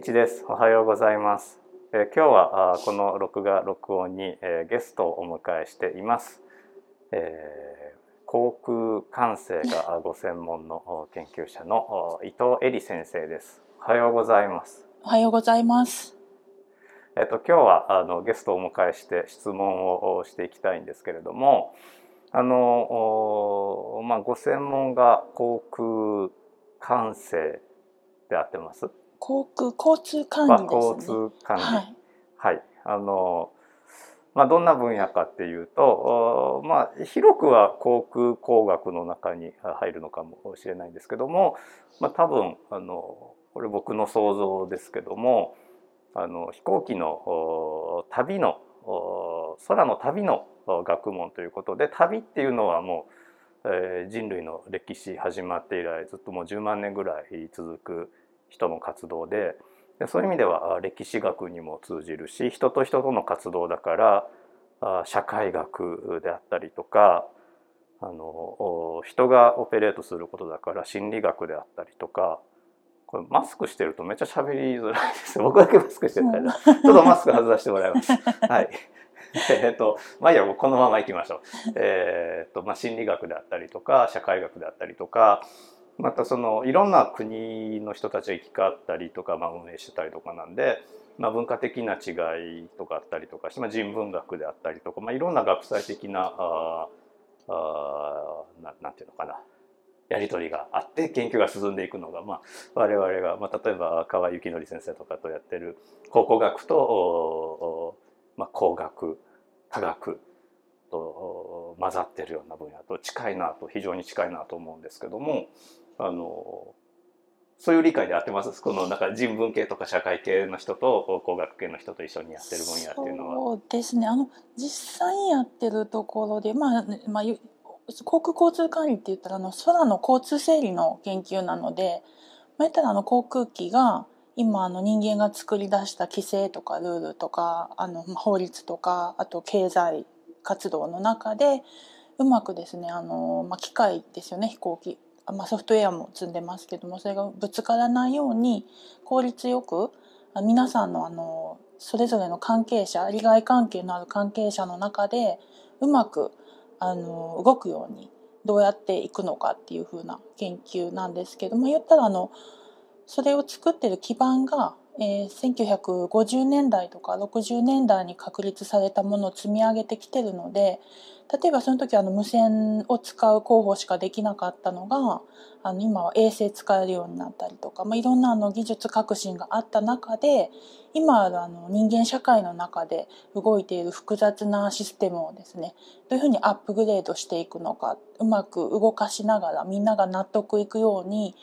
一です。おはようございます。えー今日はあーこの録画録音に、えーゲストをお迎えしています。えー航空管制があご専門のお研究者のお伊藤恵里先生です。おはようございます。おはようございます。えっと今日はあのゲストをお迎えして質問をおしていきたいんですけれども、あのおまあご専門が航空管制であってます？航空交通管は理ですね。交通管理。はい。はい、あのまあどんな分野かっていうと、おまあ広くは航空工学の中に入るのかもしれないんですけども、まあ多分あのこれ僕の想像ですけども、あの飛行機のお旅のお空の旅のお学問ということで、旅っていうのはもう、えー人類の歴史始まって以来ずっともう10万年ぐらい続く人の活動で。でそういう意味ではあ歴史学にも通じるし人と人との活動だからあ社会学であったりとかあのお人がオペレートすることだから心理学であったりとかこれマスクしてるとめっちゃ喋りづらいです 僕だけマスクしてるからちょっとマスク外させてもらいます。はい えっとまあいいやもうこのまま行きましょう。えーっとまあ心理学であったりとか社会学であったりとかまたそのいろんな国の人たちが行き交ったりとか、まあ、運営してたりとかなんで、まあ、文化的な違いとかあったりとかして、まあ、人文学であったりとか、まあ、いろんな学際的なああななんていうのかなやり取りがあって研究が進んでいくのが、まあ、我々が、まあ、例えば川幸則先生とかとやってる考古学と、まあ、工学科学と混ざってるような分野と近いなと非常に近いなと思うんですけどもあのそういう理解で合ってます？このなんか人文系とか社会系の人と工学系の人と一緒にやってる分野っていうのは。そうですね。あの実際やってるところで、まあまあ航空交通管理って言ったらあの空の交通整理の研究なので、まあ、言ったらあの航空機が今あの人間が作り出した規制とかルールとかあの法律とかあと経済活動の中でうまくですねあの、まあ、機械ですよね飛行機まあ、ソフトウェアも積んでますけどもそれがぶつからないように効率よく皆さんのあのそれぞれの関係者利害関係のある関係者の中でうまくあの動くようにどうやっていくのかっていう風な研究なんですけども言ったらあのそれを作ってる基盤が、えー1950年代とか60年代に確立されたものを積み上げてきてるので例えばその時あの無線を使う候補しかできなかったのがあの今は衛星使えるようになったりとか、まあ、いろんなあの技術革新があった中で今あるあの人間社会の中で動いている複雑なシステムをですねどういうふうにアップグレードしていくのかうまく動かしながらみんなが納得いくように、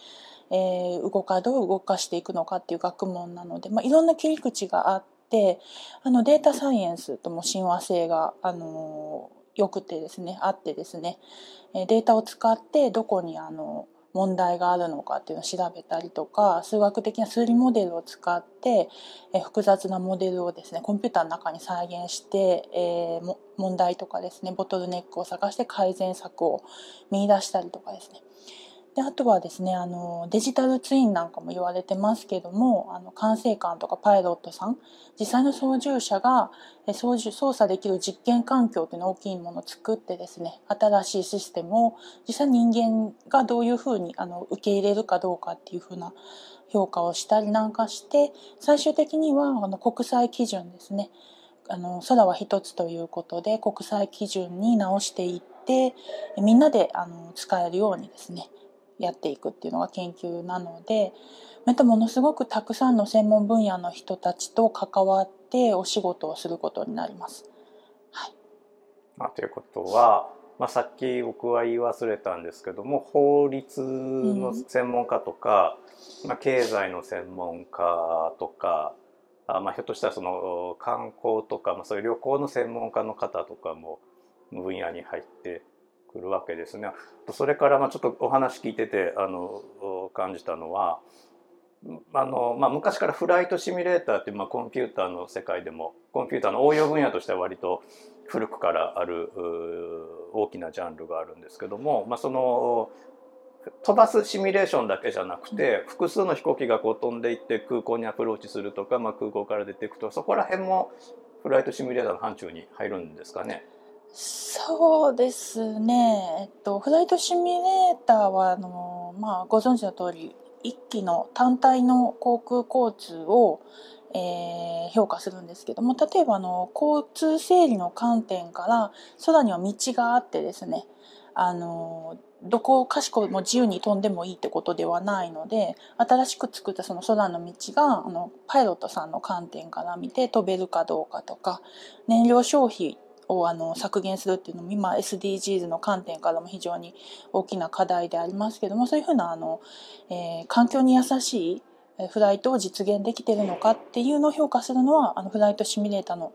えー動かどう動かしていくのかっていう学問なので、まあ、いろんな切り口があってあのデータサイエンスとも親和性が、あのよくてですねあってですねえデータを使ってどこにあの問題があるのかっていうのを調べたりとか数学的な数理モデルを使って、え複雑なモデルをですねコンピューターの中に再現して、えー問題とかですねボトルネックを探して改善策を見出したりとかですね。であとはですねあのデジタルツインなんかも言われてますけどもあの管制官とかパイロットさん実際の操縦者が操縦操作できる実験環境というのを大きいものを作ってですね新しいシステムを実際人間がどういうふうにあの受け入れるかどうかっていうふうな評価をしたりなんかして最終的にはあの国際基準ですね。あの空は一つということで国際基準に直していってえみんなであの使えるようにですねやっていくっていうのが研究なのでまたものすごくたくさんの専門分野の人たちと関わってお仕事をすることになります。はい、まあ、ということは、まあ、さっき僕は言い忘れたんですけども法律の専門家とか、まあ、経済の専門家とかあ、まあ、ひょっとしたらその観光とか、まあ、そういう旅行の専門家の方とかも分野に入ってくるわけですね。それからまあちょっとお話聞いててあの感じたのはあの、まあ、昔からフライトシミュレーターっていう、まあ、コンピューターの世界でもコンピューターの応用分野としては割と古くからあるう大きなジャンルがあるんですけども、まあ、その飛ばすシミュレーションだけじゃなくて、複数の飛行機がこう飛んでいって空港にアプローチするとか、まあ、空港から出ていくとそこら辺もフライトシミュレーターの範疇に入るんですかね。そうですね、えっと、フライトシミュレーターはあの、まあ、ご存知の通り一機の単体の航空交通を、えー、評価するんですけども例えばあの交通整理の観点から空には道があってですねあのどこかしこも自由に飛んでもいいってことではないので新しく作ったその空の道があのパイロットさんの観点から見て飛べるかどうかとか燃料消費をあの削減するっていうのも今 SDGs の観点からも非常に大きな課題でありますけどもそういうふうなあの、えー、環境に優しいフライトを実現できてるのかっていうのを評価するのはあのフライトシミュレーターの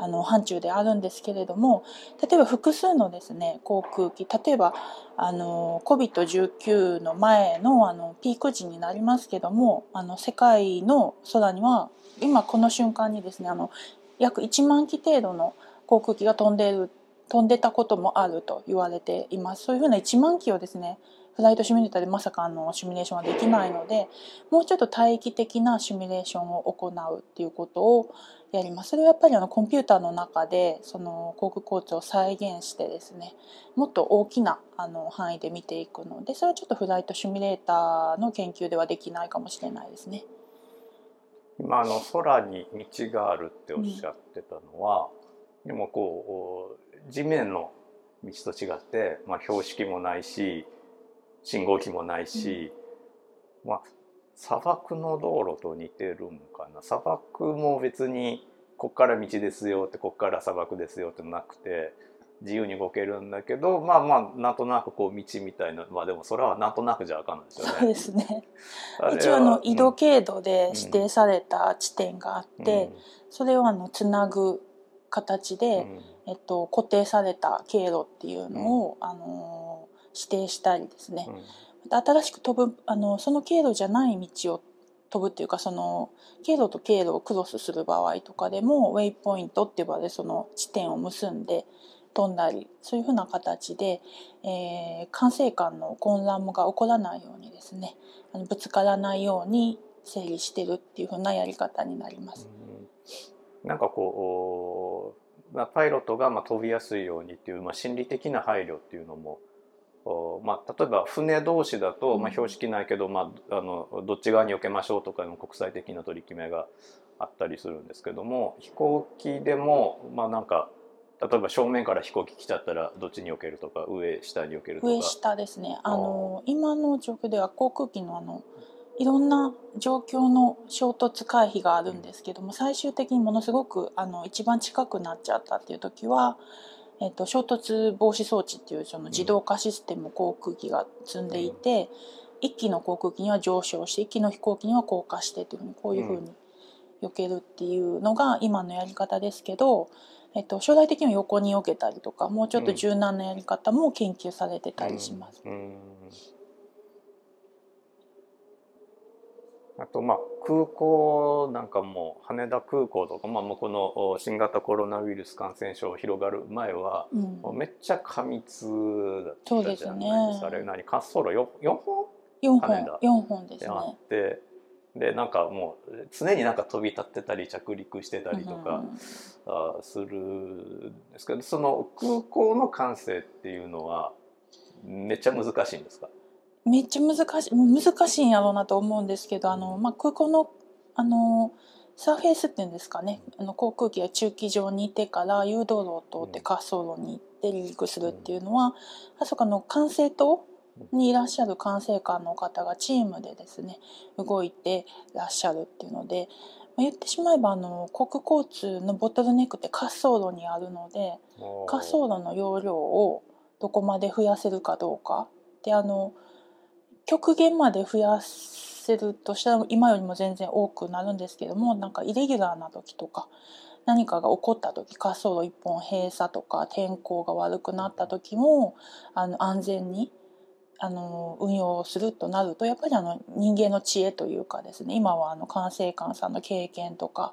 あの範疇であるんですけれども例えば複数のですね航空機例えばあの COVID-19 の前のあのピーク時になりますけどもあの世界の空には今この瞬間にですねあの約1万機程度の航空機が飛んでいる飛んでたこともあると言われていますそういうふうな1万機をですねフライトシミュレーターでまさかのシミュレーションはできないのでもうちょっと待機的なシミュレーションを行うっていうことをやります。それはやっぱりあのコンピューターの中でその航空交通を再現してですねもっと大きなあの範囲で見ていくのでそれはちょっとフライトシミュレーターの研究ではできないかもしれないですね。今あの空に道があるっておっしゃってたのは、うん、でもこう地面の道と違って、まあ、標識もないし信号機もないし、うん、まあ砂漠の道路と似てるんかな。砂漠も別にこっから道ですよってこっから砂漠ですよってなくて自由に動けるんだけどまあまあなんとなくこう道みたいなまあでもそれはなんとなくじゃあかんないですよね。そうですね。一応あの緯度経度で指定された地点があって、うん、それをあのつなぐ形で、うん、えっと、固定された経路っていうのを、うん、あの指定したりですね、新しく飛ぶあのその経路じゃない道を飛ぶっていうかその経路と経路をクロスする場合とかでもウェイポイントって呼ばれるその地点を結んで飛んだりそういうふうな形で、えー、管制官の混乱が起こらないようにですねあのぶつからないように整理してるっていうふうなやり方になります。なんかこうまあ、パイロットがまあ飛びやすいようにっていう、まあ、心理的な配慮っていうのもまあ、例えば船同士だと、まあ、標識ないけど、まあ、あのどっち側に避けましょうとかの国際的な取り決めがあったりするんですけども飛行機でもまあなんか例えば正面から飛行機来ちゃったらどっちに避けるとか上下に避けるとか。上下ですね。あの今の状況では航空機のあのいろんな状況の衝突回避があるんですけども最終的にものすごくあの一番近くなっちゃったっていう時はえーと、衝突防止装置っていうその自動化システムを航空機が積んでいて、うん、1機の航空機には上昇して1機の飛行機には降下してというふうにこういうふうに避けるっていうのが今のやり方ですけど、えーと、将来的には横に避けたりとかもうちょっと柔軟なやり方も研究されてたりします。うん。うんあとまあ空港なんかも羽田空港とか、まあ、この新型コロナウイルス感染症広がる前は、うん、めっちゃ過密だったじゃないですか、ね、あれ何？滑走路？4, 4本 ?4 本 ,4 本ですね。あってでなんかもう常になんか飛び立ってたり着陸してたりとか、うん、するんですけどその空港の管制っていうのはめっちゃ難しいんですか？めっちゃ難しい難しいんやろうなと思うんですけどあの、まあ、空港のあのサーフェイスっていうんですかね。あの航空機が駐機場にいてから誘導路を通って滑走路に行って離陸するっていうのは、あそこの管制塔にいらっしゃる管制官の方がチームでですね動いてらっしゃるっていうので、まあ、言ってしまえばあの航空交通のボトルネックって滑走路にあるので滑走路の容量をどこまで増やせるかどうか。であの極限まで増やせるとしたら今よりも全然多くなるんですけどもなんかイレギュラーな時とか何かが起こった時滑走路一本閉鎖とか天候が悪くなった時もあの安全にあの運用するとなるとやっぱりあの人間の知恵というかですね今はあの管制官さんの経験とか、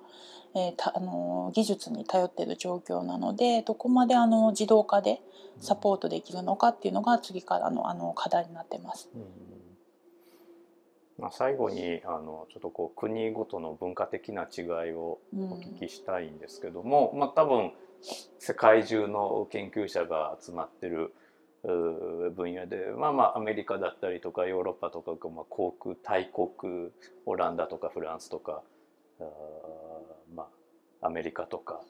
えー、たあの技術に頼っている状況なのでどこまであの自動化でサポートできるのかっていうのが次からのあの課題になってます。うんまあ、最後にあのちょっとこう国ごとの文化的な違いをお聞きしたいんですけども、うん、まあ、多分世界中の研究者が集まってる分野でまあまあアメリカだったりとかヨーロッパとかまあ航空大国オランダとかフランスとかあまあアメリカとか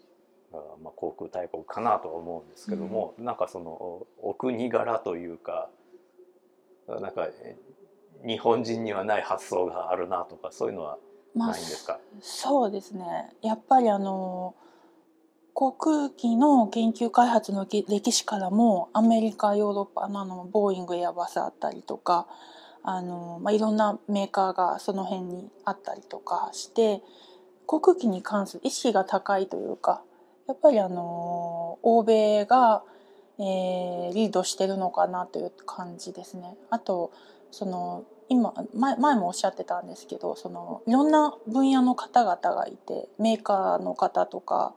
あまあ航空大国かなとは思うんですけども、うん、なんかそのお国柄というかなんか日本人にはない発想があるなとかそういうのはないんですか、まあ、そうですねやっぱりあの航空機の研究開発の歴史からもアメリカヨーロッパのあのボーイングエアバスあったりとかあの、まあ、いろんなメーカーがその辺にあったりとかして航空機に関する意識が高いというかやっぱりあの欧米が、えー、リードしてるのかなという感じですね。あとその今前前もおっしゃってたんですけどそのいろんな分野の方々がいてメーカーの方とか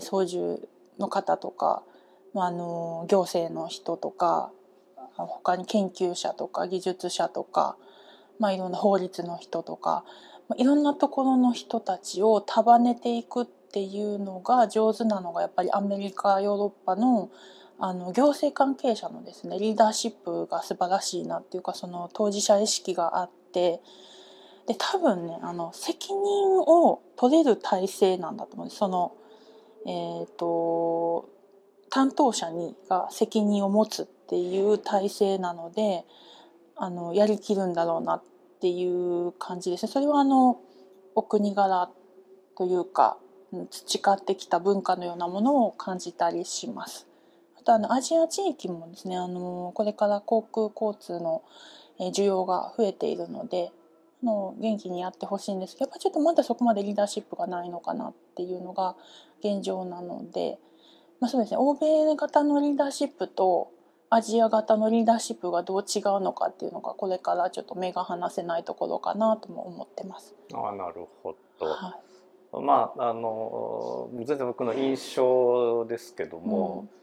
操縦の方とか、まああの行政の人とか他に研究者とか技術者とか、まあ、いろんな法律の人とか、まあ、いろんなところの人たちを束ねていくっていうのが上手なのがやっぱりアメリカヨーロッパのあの行政関係者のですねリーダーシップが素晴らしいなっていうかその当事者意識があってで多分ねあの責任を取れる体制なんだと思うんですそのえーと、担当者にが責任を持つっていう体制なのであのやりきるんだろうなっていう感じですね。それはあのお国柄というか培ってきた文化のようなものを感じたりします。あとあのアジア地域もですねあのこれから航空交通の需要が増えているのでの元気にやってほしいんですけどやっぱちょっとまだそこまでリーダーシップがないのかなっていうのが現状なので、まあ、そうですね欧米型のリーダーシップとアジア型のリーダーシップがどう違うのかっていうのがこれからちょっと目が離せないところかなとも思ってます。あなるほど、はい、まああの全然僕の印象ですけども、うん、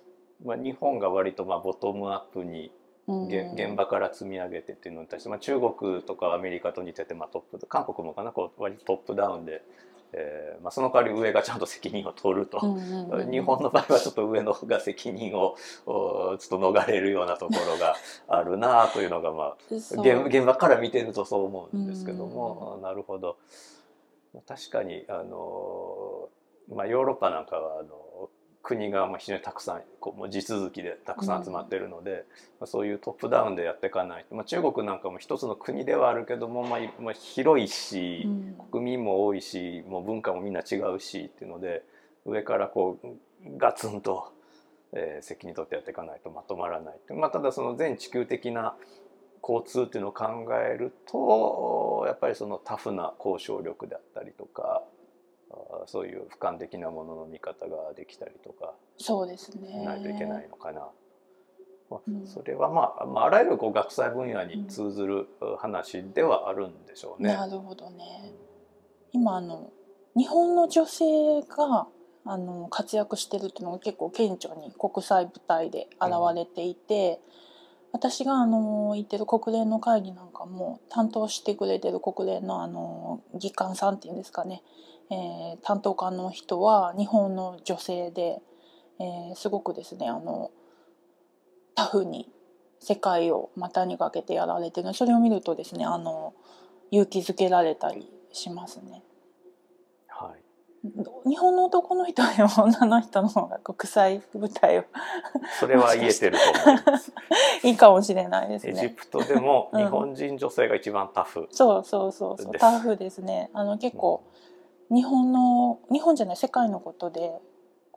まあ、日本が割とまあボトムアップに現場から積み上げてっていうのに対して、まあ、中国とかアメリカと似てて、まあ、トップ韓国もかなこう割とトップダウンで、えーまあ、その代わり上がちゃんと責任を取ると、日本の場合はちょっと上の方が責任をちょっと逃れるようなところがあるなというのが、まあ、現現場から見てるとそう思うんですけども、なるほど。確かにあの、まあ、ヨーロッパなんかはあの国が非常にたくさんこうもう地続きでたくさん集まってるので、うん、そういうトップダウンでやっていかないと、まあ、中国なんかも一つの国ではあるけども、まあ、まあ広いし、うん、国民も多いしもう文化もみんな違うしっていうので上からこうガツンと、えー、責任取ってやっていかないとまとまらない、まあ、ただその全地球的な交通っていうのを考えるとやっぱりそのタフな交渉力であったりとかそういう俯瞰的なものの見方ができたりとかそうですねないといけないのかな。うん、それはまあ、まあ、あらゆるこう学際分野に通ずる話ではあるんでしょうね。うん、なるほどね。今あの日本の女性があの活躍してるっていうのが結構顕著に国際舞台で現れていて、うん、私があの行ってる国連の会議なんかも担当してくれてる国連のあの議官さんっていうんですかねえー、担当官の人は日本の女性で、えー、すごくですねあのタフに世界を股にかけてやられてる。それを見るとですねあの勇気づけられたりしますね。はい、日本の男の人よりも女の人の方が国際舞台を それは言えてると思います。いいかもしれないですね。エジプトでも日本人女性が一番タフ、うん、そうそうそうそう。タフですね。あの結構、うん日本の日本じゃない世界のことで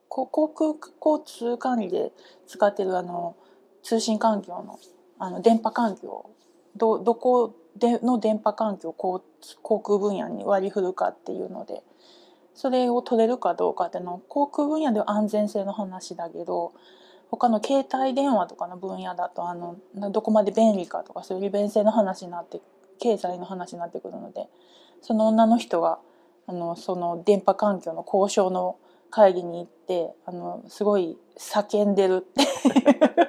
航空交通管理で使ってるあの通信環境のあの電波環境どどこでの電波環境を航空分野に割り振るかっていうのでそれを取れるかどうかっていうの航空分野では安全性の話だけど他の携帯電話とかの分野だとあのどこまで便利かとかそういう利便性の話になって経済の話になってくるのでその女の人があのその電波環境の交渉の会議に行ってあのすごい叫んでるって。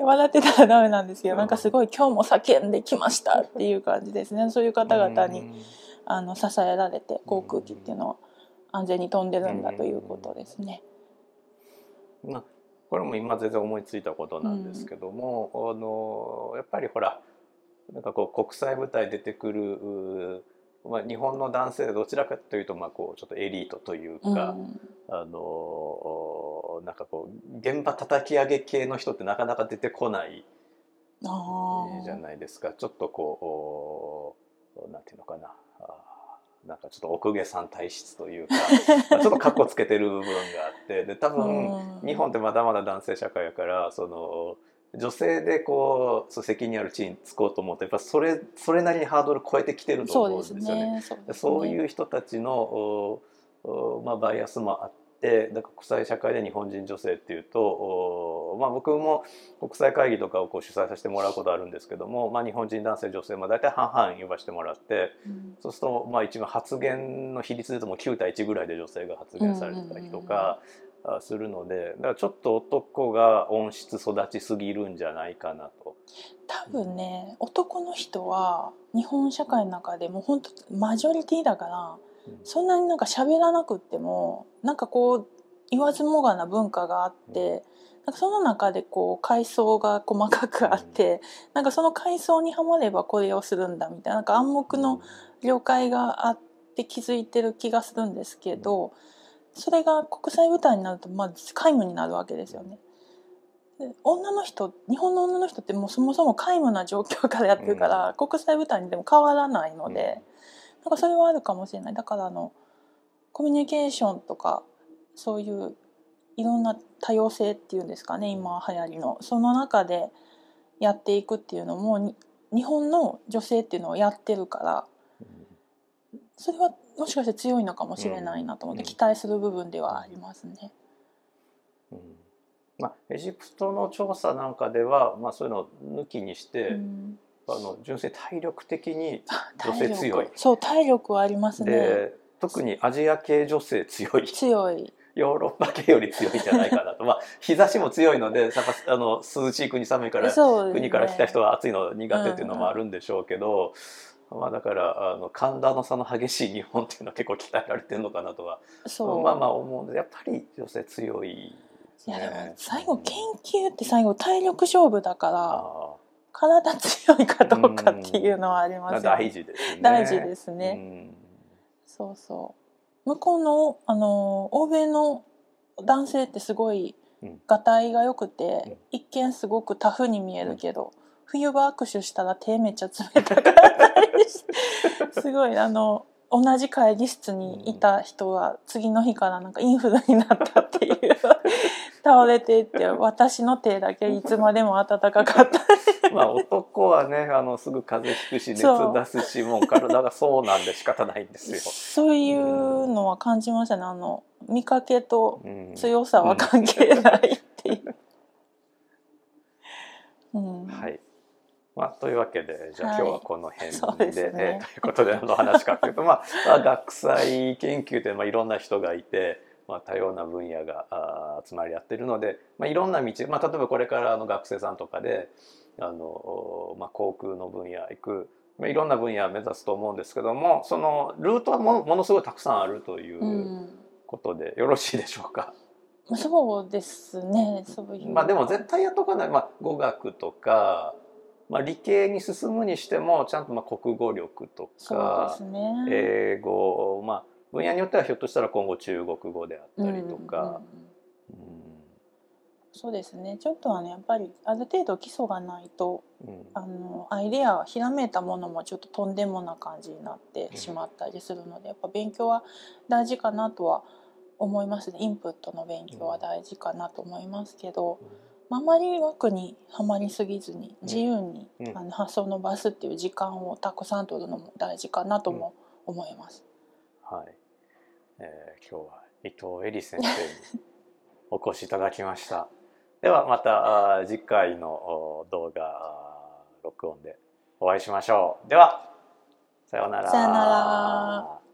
笑ってたらダメなんですけどなんかすごい今日も叫んできましたっていう感じですね。そういう方々にあの支えられて航空機っていうのは安全に飛んでるんだということですね。まあ、これも今全然思いついたことなんですけども、うん、あのやっぱりほらなんかこう国際舞台出てくるまあ、日本の男性でどちらかというとまあこうちょっとエリートというか、うん、あのなんかこう現場叩き上げ系の人ってなかなか出てこないじゃないですか。ちょっとこうなんていうのかな。なんかちょっと奥下さん体質というか ちょっとカッコつけてる部分があってで多分日本ってまだまだ男性社会やからその女性でこう責任ある地位につこうと思うとやっぱそれそれなりにハードル超えてきてると思うんですよね。そう、ねそういう人たちのまあ、バイアスもあってだから国際社会で日本人女性っていうと、まあ、僕も国際会議とかをこう主催させてもらうことあるんですけども、まあ、日本人男性女性も大体半々呼ばせてもらって、うん、そうするとまあ一番発言の比率でとも9対1ぐらいで女性が発言されてたりとか。するのでだからちょっと男が温室育ちすぎるんじゃないかなと。多分ね男の人は日本社会の中でも本当マジョリティだから、うん、そんなになんか喋らなくってもなんかこう言わずもがな文化があって、うん、なんかその中でこう階層が細かくあって、うん、なんかその階層にはまればこれをするんだみたいななんか暗黙の了解があって気づいてる気がするんですけど。うんそれが国際舞台になるとまあ皆無になるわけですよね。女の人日本の女の人ってもうそもそも皆無な状況からやってるから、うん、国際舞台にでも変わらないので、うん、なんかそれはあるかもしれない。だからあのコミュニケーションとかそういういろんな多様性っていうんですかね今流行りのその中でやっていくっていうのも日本の女性っていうのをやってるからそれはもしかして強いのかもしれないなと思って期待する部分ではありますね。うん。まあ、エジプトの調査なんかでは、まあ、そういうのを抜きにして、うん、あの純粋体力的に女性強い。そう体力はありますね。特にアジア系女性強い。強い。ヨーロッパ系より強いんじゃないかなと。まあ日差しも強いのであの涼しい国寒いから、ね、国から来た人は暑いの苦手っていうのもあるんでしょうけど、うんまあ、だからあの寒暖の差の激しい日本っていうのは結構鍛えられてるのかなとはまあまあ思うんでやっぱり女性強い、ね、いやでも最後研究って最後体力勝負だから体強いかどうかっていうのはありますよね。大事ですね。大事ですね。そうそう。向こうのあの欧米の男性ってすごいがたいが良くて、うん、一見すごくタフに見えるけど、冬場握手したら手めっちゃ冷たかったりしてすごい。あの同じ会議室にいた人は次の日からなんかインフルになったっていう。倒れていって私の手だけいつまでも暖かかったまあ男はねあのすぐ風邪ひくし熱出すしもう体がそうなんで仕方ないん。ですよそういうのは感じましたね。あの見かけと強さは関係ないっていう、うん、はいまあ、というわけでじゃあ今日はこの辺で,、はいね、えー、ということでの話かというと、まあ、学際研究ってまあいろんな人がいて、まあ、多様な分野があ集まり合ってるので、まあ、いろんな道、まあ、例えばこれからの学生さんとかであの、まあ、航空の分野行く、まあ、いろんな分野を目指すと思うんですけどもそのルートはもものすごいたくさんあるということでよろしいでしょうか？うん、そうですねそういう。まあでも絶対やっとかない、まあ、語学とかまあ、理系に進むにしてもちゃんとまあ国語力とか、ね、英語、まあ、分野によってはひょっとしたら今後中国語であったりとか。そうですね。ちょっとはねやっぱりある程度基礎がないと、うん、あのアイデアひらめいたものもちょっととんでもな感じになってしまったりするので、やっぱ勉強は大事かなとは思いますね。インプットの勉強は大事かなと思いますけど。うんあまり枠にはまりすぎずに自由に、うん、あの発想を伸ばすっていう時間をたくさん取るのも大事かなとも思います。はい、えー、今日は伊藤恵里先生にお越しいただきました。ではまた次回のお動画録音でお会いしましょう。ではさようなら。さよなら